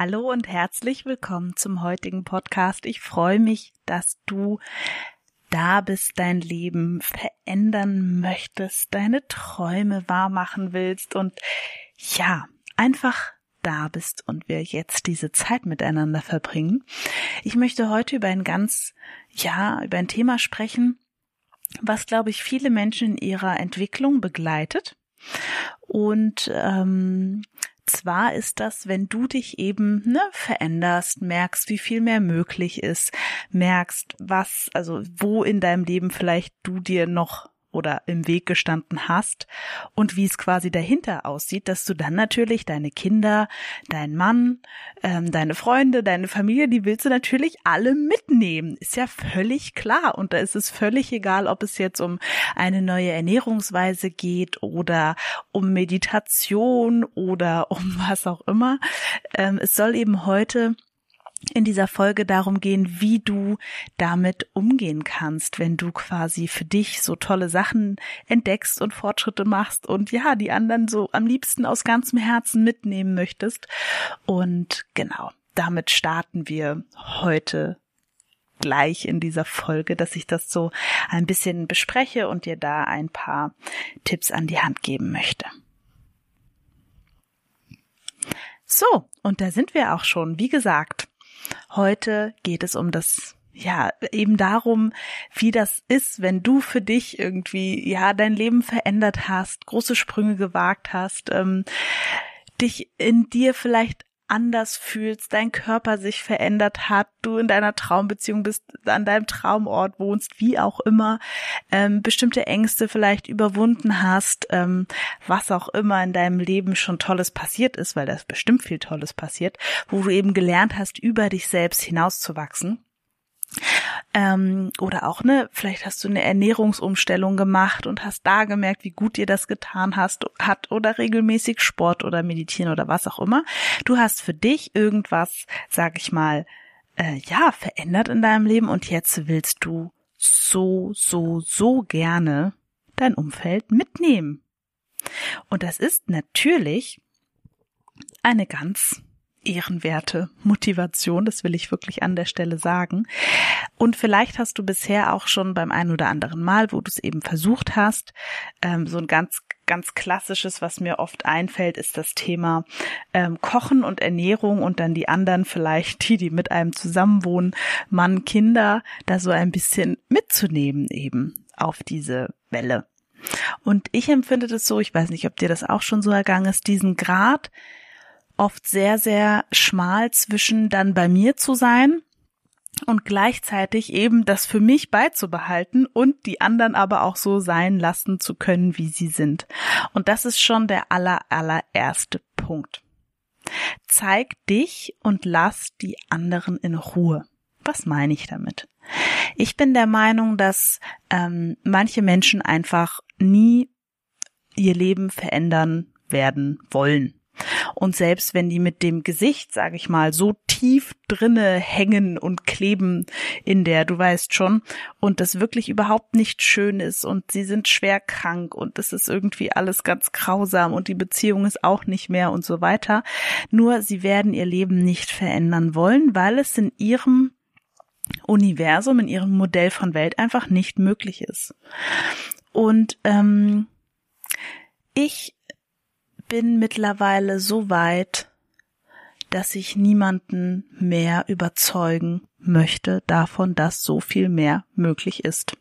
Hallo und herzlich willkommen zum heutigen Podcast. Ich freue mich, dass du da bist, dein Leben verändern möchtest, deine Träume wahrmachen willst und ja, einfach da bist und wir jetzt diese Zeit miteinander verbringen. Ich möchte heute über ein ganz, ja, über ein Thema sprechen, was, glaube ich, viele Menschen in ihrer Entwicklung begleitet. Und ähm, zwar ist das, wenn du dich eben ne, veränderst, merkst, wie viel mehr möglich ist, merkst, was, also wo in deinem Leben vielleicht du dir noch oder im Weg gestanden hast und wie es quasi dahinter aussieht, dass du dann natürlich deine Kinder, dein Mann, ähm, deine Freunde, deine Familie, die willst du natürlich alle mitnehmen. Ist ja völlig klar. Und da ist es völlig egal, ob es jetzt um eine neue Ernährungsweise geht oder um Meditation oder um was auch immer. Ähm, es soll eben heute in dieser Folge darum gehen, wie du damit umgehen kannst, wenn du quasi für dich so tolle Sachen entdeckst und Fortschritte machst und ja, die anderen so am liebsten aus ganzem Herzen mitnehmen möchtest. Und genau, damit starten wir heute gleich in dieser Folge, dass ich das so ein bisschen bespreche und dir da ein paar Tipps an die Hand geben möchte. So, und da sind wir auch schon. Wie gesagt, Heute geht es um das ja, eben darum, wie das ist, wenn du für dich irgendwie, ja, dein Leben verändert hast, große Sprünge gewagt hast, ähm, dich in dir vielleicht anders fühlst, dein Körper sich verändert hat, du in deiner Traumbeziehung bist, an deinem Traumort wohnst, wie auch immer, ähm, bestimmte Ängste vielleicht überwunden hast, ähm, was auch immer in deinem Leben schon Tolles passiert ist, weil da ist bestimmt viel Tolles passiert, wo du eben gelernt hast, über dich selbst hinauszuwachsen. Ähm, oder auch, ne, vielleicht hast du eine Ernährungsumstellung gemacht und hast da gemerkt, wie gut dir das getan hast, hat oder regelmäßig Sport oder meditieren oder was auch immer. Du hast für dich irgendwas, sag ich mal, äh, ja, verändert in deinem Leben und jetzt willst du so, so, so gerne dein Umfeld mitnehmen. Und das ist natürlich eine ganz ehrenwerte Motivation, das will ich wirklich an der Stelle sagen. Und vielleicht hast du bisher auch schon beim einen oder anderen Mal, wo du es eben versucht hast, ähm, so ein ganz ganz klassisches, was mir oft einfällt, ist das Thema ähm, Kochen und Ernährung und dann die anderen vielleicht, die, die mit einem zusammenwohnen, Mann, Kinder, da so ein bisschen mitzunehmen eben auf diese Welle. Und ich empfinde das so, ich weiß nicht, ob dir das auch schon so ergangen ist, diesen Grad, oft sehr, sehr schmal zwischen dann bei mir zu sein und gleichzeitig eben das für mich beizubehalten und die anderen aber auch so sein lassen zu können, wie sie sind. Und das ist schon der aller, allererste Punkt. Zeig dich und lass die anderen in Ruhe. Was meine ich damit? Ich bin der Meinung, dass ähm, manche Menschen einfach nie ihr Leben verändern werden wollen. Und selbst wenn die mit dem Gesicht, sage ich mal, so tief drinne hängen und kleben in der, du weißt schon, und das wirklich überhaupt nicht schön ist und sie sind schwer krank und es ist irgendwie alles ganz grausam und die Beziehung ist auch nicht mehr und so weiter. Nur sie werden ihr Leben nicht verändern wollen, weil es in ihrem Universum, in ihrem Modell von Welt einfach nicht möglich ist. Und ähm, ich bin mittlerweile so weit, dass ich niemanden mehr überzeugen möchte davon, dass so viel mehr möglich ist.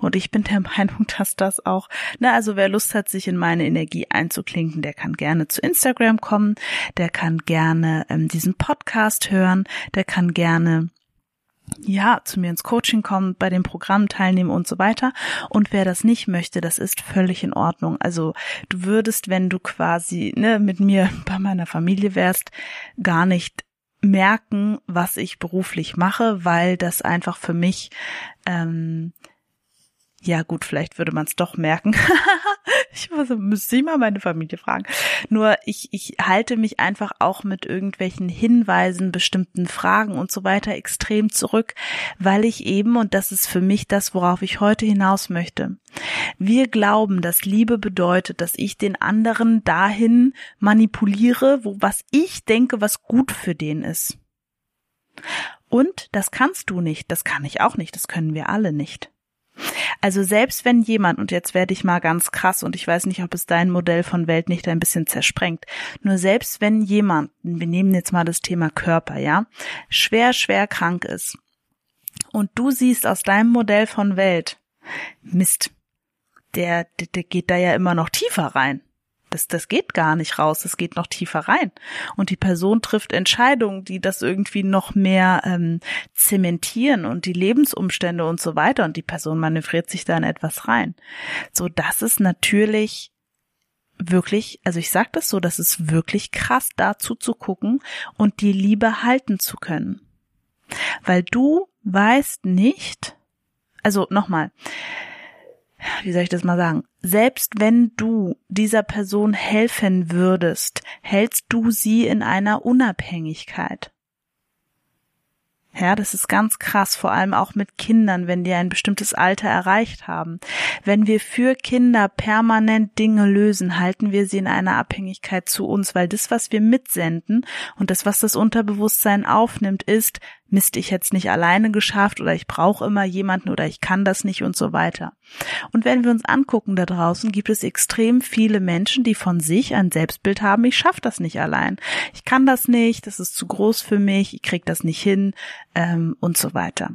Und ich bin der Meinung, dass das auch, na, also wer Lust hat, sich in meine Energie einzuklinken, der kann gerne zu Instagram kommen, der kann gerne ähm, diesen Podcast hören, der kann gerne ja, zu mir ins Coaching kommt, bei dem Programm teilnehmen und so weiter. Und wer das nicht möchte, das ist völlig in Ordnung. Also du würdest, wenn du quasi ne, mit mir bei meiner Familie wärst, gar nicht merken, was ich beruflich mache, weil das einfach für mich ähm, ja gut, vielleicht würde man es doch merken. ich muss, müsste ich mal meine Familie fragen. Nur ich, ich halte mich einfach auch mit irgendwelchen Hinweisen, bestimmten Fragen und so weiter extrem zurück, weil ich eben, und das ist für mich das, worauf ich heute hinaus möchte, wir glauben, dass Liebe bedeutet, dass ich den anderen dahin manipuliere, wo was ich denke, was gut für den ist. Und das kannst du nicht, das kann ich auch nicht, das können wir alle nicht. Also selbst wenn jemand, und jetzt werde ich mal ganz krass, und ich weiß nicht, ob es dein Modell von Welt nicht ein bisschen zersprengt, nur selbst wenn jemand, wir nehmen jetzt mal das Thema Körper, ja, schwer, schwer krank ist, und du siehst aus deinem Modell von Welt, Mist, der, der, der geht da ja immer noch tiefer rein. Das, das geht gar nicht raus, das geht noch tiefer rein. Und die Person trifft Entscheidungen, die das irgendwie noch mehr ähm, zementieren und die Lebensumstände und so weiter. Und die Person manövriert sich da in etwas rein. So, das ist natürlich wirklich, also ich sage das so, das ist wirklich krass, dazu zu gucken und die Liebe halten zu können. Weil du weißt nicht, also nochmal, wie soll ich das mal sagen? Selbst wenn du dieser Person helfen würdest, hältst du sie in einer Unabhängigkeit. Ja, das ist ganz krass, vor allem auch mit Kindern, wenn die ein bestimmtes Alter erreicht haben. Wenn wir für Kinder permanent Dinge lösen, halten wir sie in einer Abhängigkeit zu uns, weil das, was wir mitsenden und das, was das Unterbewusstsein aufnimmt, ist, Mist, ich hätte es nicht alleine geschafft oder ich brauche immer jemanden oder ich kann das nicht und so weiter. Und wenn wir uns angucken da draußen, gibt es extrem viele Menschen, die von sich ein Selbstbild haben, ich schaffe das nicht allein. Ich kann das nicht, das ist zu groß für mich, ich krieg das nicht hin ähm, und so weiter.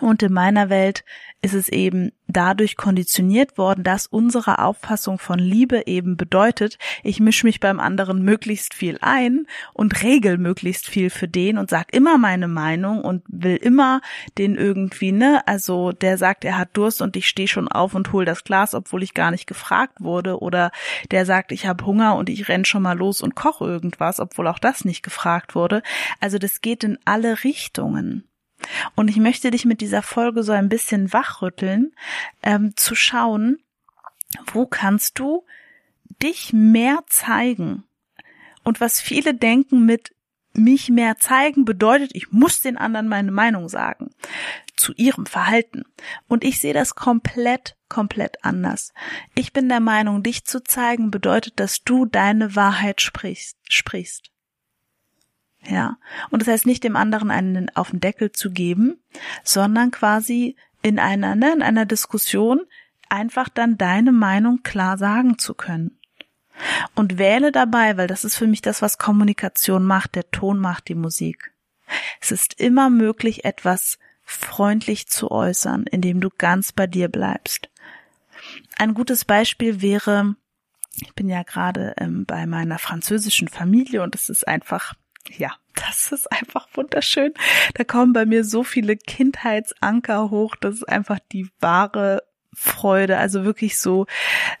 Und in meiner Welt ist es eben dadurch konditioniert worden, dass unsere Auffassung von Liebe eben bedeutet, ich mische mich beim anderen möglichst viel ein und regel möglichst viel für den und sag immer meine Meinung und will immer den irgendwie, ne, also der sagt, er hat Durst und ich stehe schon auf und hol das Glas, obwohl ich gar nicht gefragt wurde oder der sagt, ich habe Hunger und ich renn schon mal los und koche irgendwas, obwohl auch das nicht gefragt wurde. Also das geht in alle Richtungen. Und ich möchte dich mit dieser Folge so ein bisschen wachrütteln, ähm, zu schauen, wo kannst du dich mehr zeigen? Und was viele denken mit mich mehr zeigen bedeutet, ich muss den anderen meine Meinung sagen zu ihrem Verhalten. Und ich sehe das komplett, komplett anders. Ich bin der Meinung, dich zu zeigen bedeutet, dass du deine Wahrheit sprichst, sprichst. Ja. Und das heißt nicht dem anderen einen auf den Deckel zu geben, sondern quasi in einer, ne, in einer Diskussion einfach dann deine Meinung klar sagen zu können. Und wähle dabei, weil das ist für mich das, was Kommunikation macht, der Ton macht die Musik. Es ist immer möglich, etwas freundlich zu äußern, indem du ganz bei dir bleibst. Ein gutes Beispiel wäre, ich bin ja gerade ähm, bei meiner französischen Familie und es ist einfach ja, das ist einfach wunderschön. Da kommen bei mir so viele Kindheitsanker hoch. Das ist einfach die wahre Freude, also wirklich so,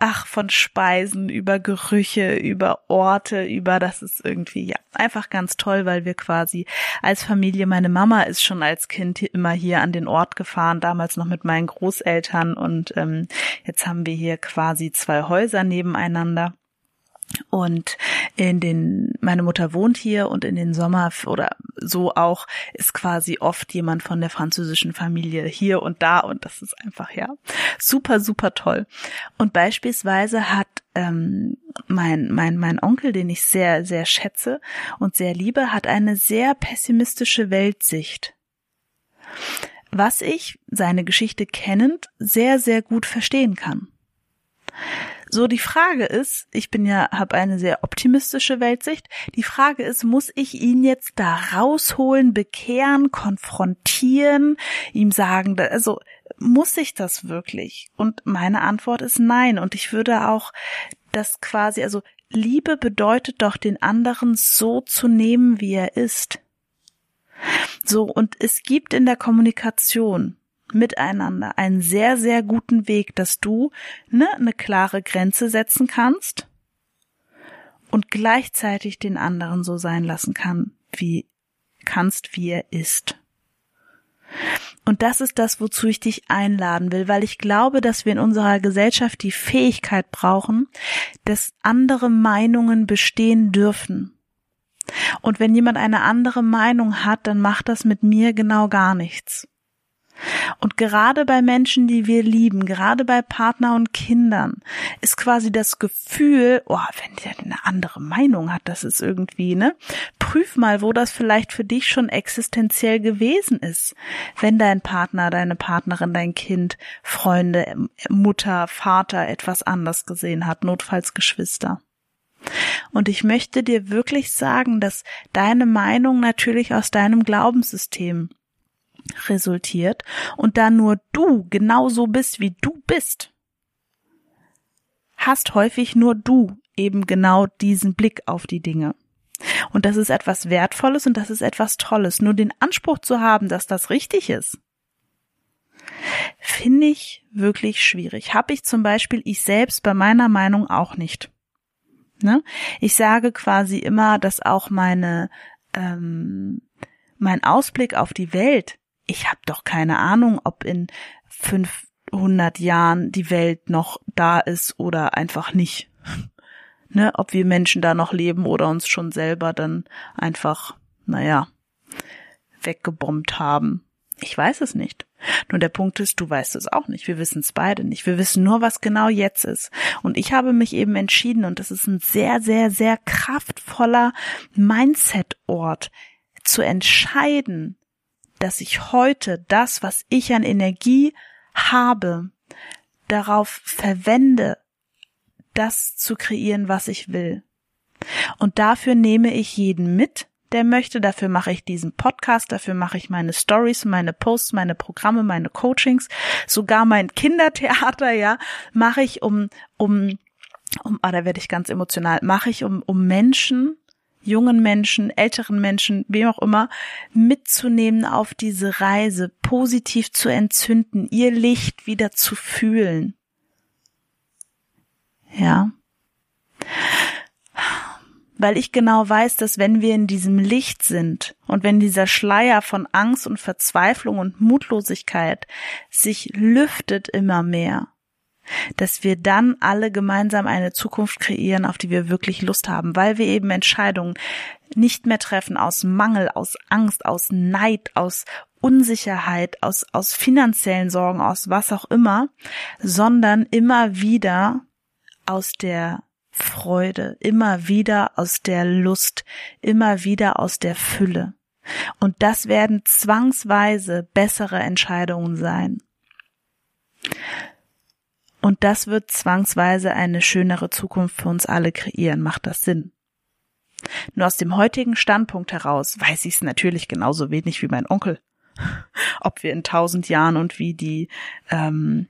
ach, von Speisen über Gerüche, über Orte, über, das ist irgendwie, ja, einfach ganz toll, weil wir quasi als Familie, meine Mama ist schon als Kind immer hier an den Ort gefahren, damals noch mit meinen Großeltern und ähm, jetzt haben wir hier quasi zwei Häuser nebeneinander. Und in den, meine Mutter wohnt hier und in den Sommer oder so auch ist quasi oft jemand von der französischen Familie hier und da und das ist einfach ja super, super toll. Und beispielsweise hat ähm, mein, mein, mein Onkel, den ich sehr, sehr schätze und sehr liebe, hat eine sehr pessimistische Weltsicht. Was ich, seine Geschichte kennend, sehr, sehr gut verstehen kann. So, die Frage ist, ich bin ja, habe eine sehr optimistische Weltsicht. Die Frage ist, muss ich ihn jetzt da rausholen, bekehren, konfrontieren, ihm sagen, also muss ich das wirklich? Und meine Antwort ist nein. Und ich würde auch das quasi, also Liebe bedeutet doch, den anderen so zu nehmen, wie er ist. So, und es gibt in der Kommunikation miteinander einen sehr, sehr guten Weg, dass du ne, eine klare Grenze setzen kannst und gleichzeitig den anderen so sein lassen kann, wie kannst, wie er ist. Und das ist das, wozu ich dich einladen will, weil ich glaube, dass wir in unserer Gesellschaft die Fähigkeit brauchen, dass andere Meinungen bestehen dürfen. Und wenn jemand eine andere Meinung hat, dann macht das mit mir genau gar nichts. Und gerade bei Menschen, die wir lieben, gerade bei Partner und Kindern, ist quasi das Gefühl, oh, wenn der eine andere Meinung hat, das ist irgendwie, ne? Prüf mal, wo das vielleicht für dich schon existenziell gewesen ist. Wenn dein Partner, deine Partnerin, dein Kind, Freunde, Mutter, Vater etwas anders gesehen hat, notfalls Geschwister. Und ich möchte dir wirklich sagen, dass deine Meinung natürlich aus deinem Glaubenssystem resultiert und da nur du genauso bist, wie du bist, hast häufig nur du eben genau diesen Blick auf die Dinge. Und das ist etwas Wertvolles und das ist etwas Tolles. Nur den Anspruch zu haben, dass das richtig ist, finde ich wirklich schwierig. Habe ich zum Beispiel ich selbst bei meiner Meinung auch nicht. Ne? Ich sage quasi immer, dass auch meine ähm, mein Ausblick auf die Welt ich habe doch keine Ahnung, ob in 500 Jahren die Welt noch da ist oder einfach nicht. Ne, ob wir Menschen da noch leben oder uns schon selber dann einfach, naja, weggebombt haben. Ich weiß es nicht. Nur der Punkt ist, du weißt es auch nicht. Wir wissen es beide nicht. Wir wissen nur, was genau jetzt ist. Und ich habe mich eben entschieden, und das ist ein sehr, sehr, sehr kraftvoller Mindset-Ort, zu entscheiden, dass ich heute das, was ich an Energie habe, darauf verwende, das zu kreieren, was ich will. Und dafür nehme ich jeden mit, der möchte. Dafür mache ich diesen Podcast, dafür mache ich meine Stories, meine Posts, meine Programme, meine Coachings, sogar mein Kindertheater, ja, mache ich um, um, um, ah, da werde ich ganz emotional, mache ich um, um Menschen jungen Menschen, älteren Menschen, wem auch immer, mitzunehmen auf diese Reise, positiv zu entzünden, ihr Licht wieder zu fühlen. Ja. Weil ich genau weiß, dass wenn wir in diesem Licht sind und wenn dieser Schleier von Angst und Verzweiflung und Mutlosigkeit sich lüftet immer mehr, dass wir dann alle gemeinsam eine Zukunft kreieren, auf die wir wirklich Lust haben, weil wir eben Entscheidungen nicht mehr treffen aus Mangel, aus Angst, aus Neid, aus Unsicherheit, aus, aus finanziellen Sorgen, aus was auch immer, sondern immer wieder aus der Freude, immer wieder aus der Lust, immer wieder aus der Fülle. Und das werden zwangsweise bessere Entscheidungen sein. Und das wird zwangsweise eine schönere Zukunft für uns alle kreieren. Macht das Sinn? Nur aus dem heutigen Standpunkt heraus weiß ich es natürlich genauso wenig wie mein Onkel. Ob wir in tausend Jahren und wie die, ähm,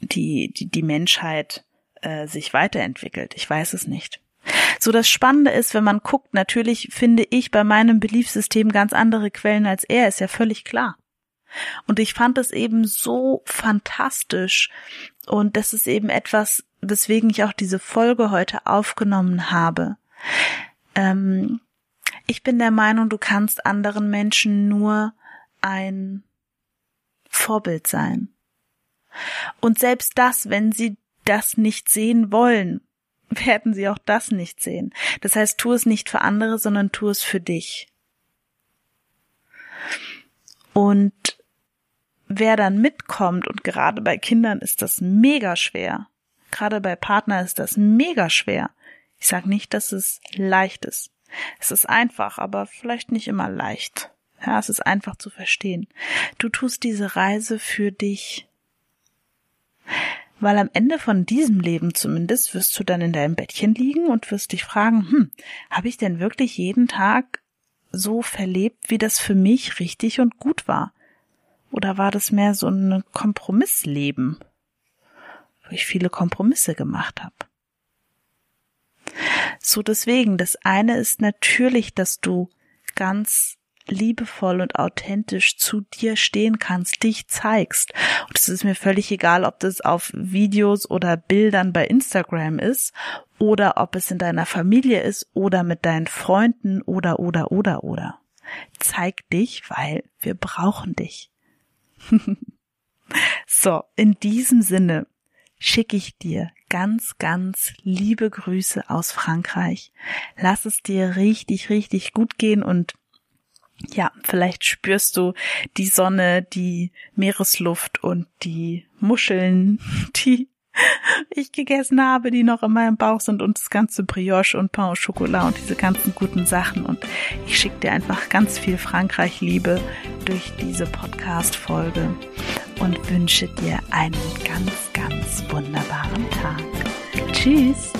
die, die, die Menschheit äh, sich weiterentwickelt. Ich weiß es nicht. So das Spannende ist, wenn man guckt, natürlich finde ich bei meinem Beliefsystem ganz andere Quellen als er, ist ja völlig klar. Und ich fand es eben so fantastisch. Und das ist eben etwas, weswegen ich auch diese Folge heute aufgenommen habe. Ähm, ich bin der Meinung, du kannst anderen Menschen nur ein Vorbild sein. Und selbst das, wenn sie das nicht sehen wollen, werden sie auch das nicht sehen. Das heißt, tu es nicht für andere, sondern tu es für dich. Und wer dann mitkommt, und gerade bei Kindern ist das mega schwer, gerade bei Partner ist das mega schwer. Ich sage nicht, dass es leicht ist. Es ist einfach, aber vielleicht nicht immer leicht. Ja, es ist einfach zu verstehen. Du tust diese Reise für dich. Weil am Ende von diesem Leben zumindest wirst du dann in deinem Bettchen liegen und wirst dich fragen, hm, habe ich denn wirklich jeden Tag so verlebt, wie das für mich richtig und gut war? Oder war das mehr so ein Kompromissleben, wo ich viele Kompromisse gemacht habe? So deswegen, das eine ist natürlich, dass du ganz liebevoll und authentisch zu dir stehen kannst, dich zeigst. Und es ist mir völlig egal, ob das auf Videos oder Bildern bei Instagram ist oder ob es in deiner Familie ist oder mit deinen Freunden oder oder oder oder. Zeig dich, weil wir brauchen dich. so, in diesem Sinne schicke ich dir ganz, ganz liebe Grüße aus Frankreich. Lass es dir richtig, richtig gut gehen und ja, vielleicht spürst du die Sonne, die Meeresluft und die Muscheln, die ich gegessen habe, die noch in meinem Bauch sind und das ganze Brioche und Pain au Chocolat und diese ganzen guten Sachen. Und ich schicke dir einfach ganz viel Frankreich-Liebe durch diese Podcast-Folge und wünsche dir einen ganz, ganz wunderbaren Tag. Tschüss!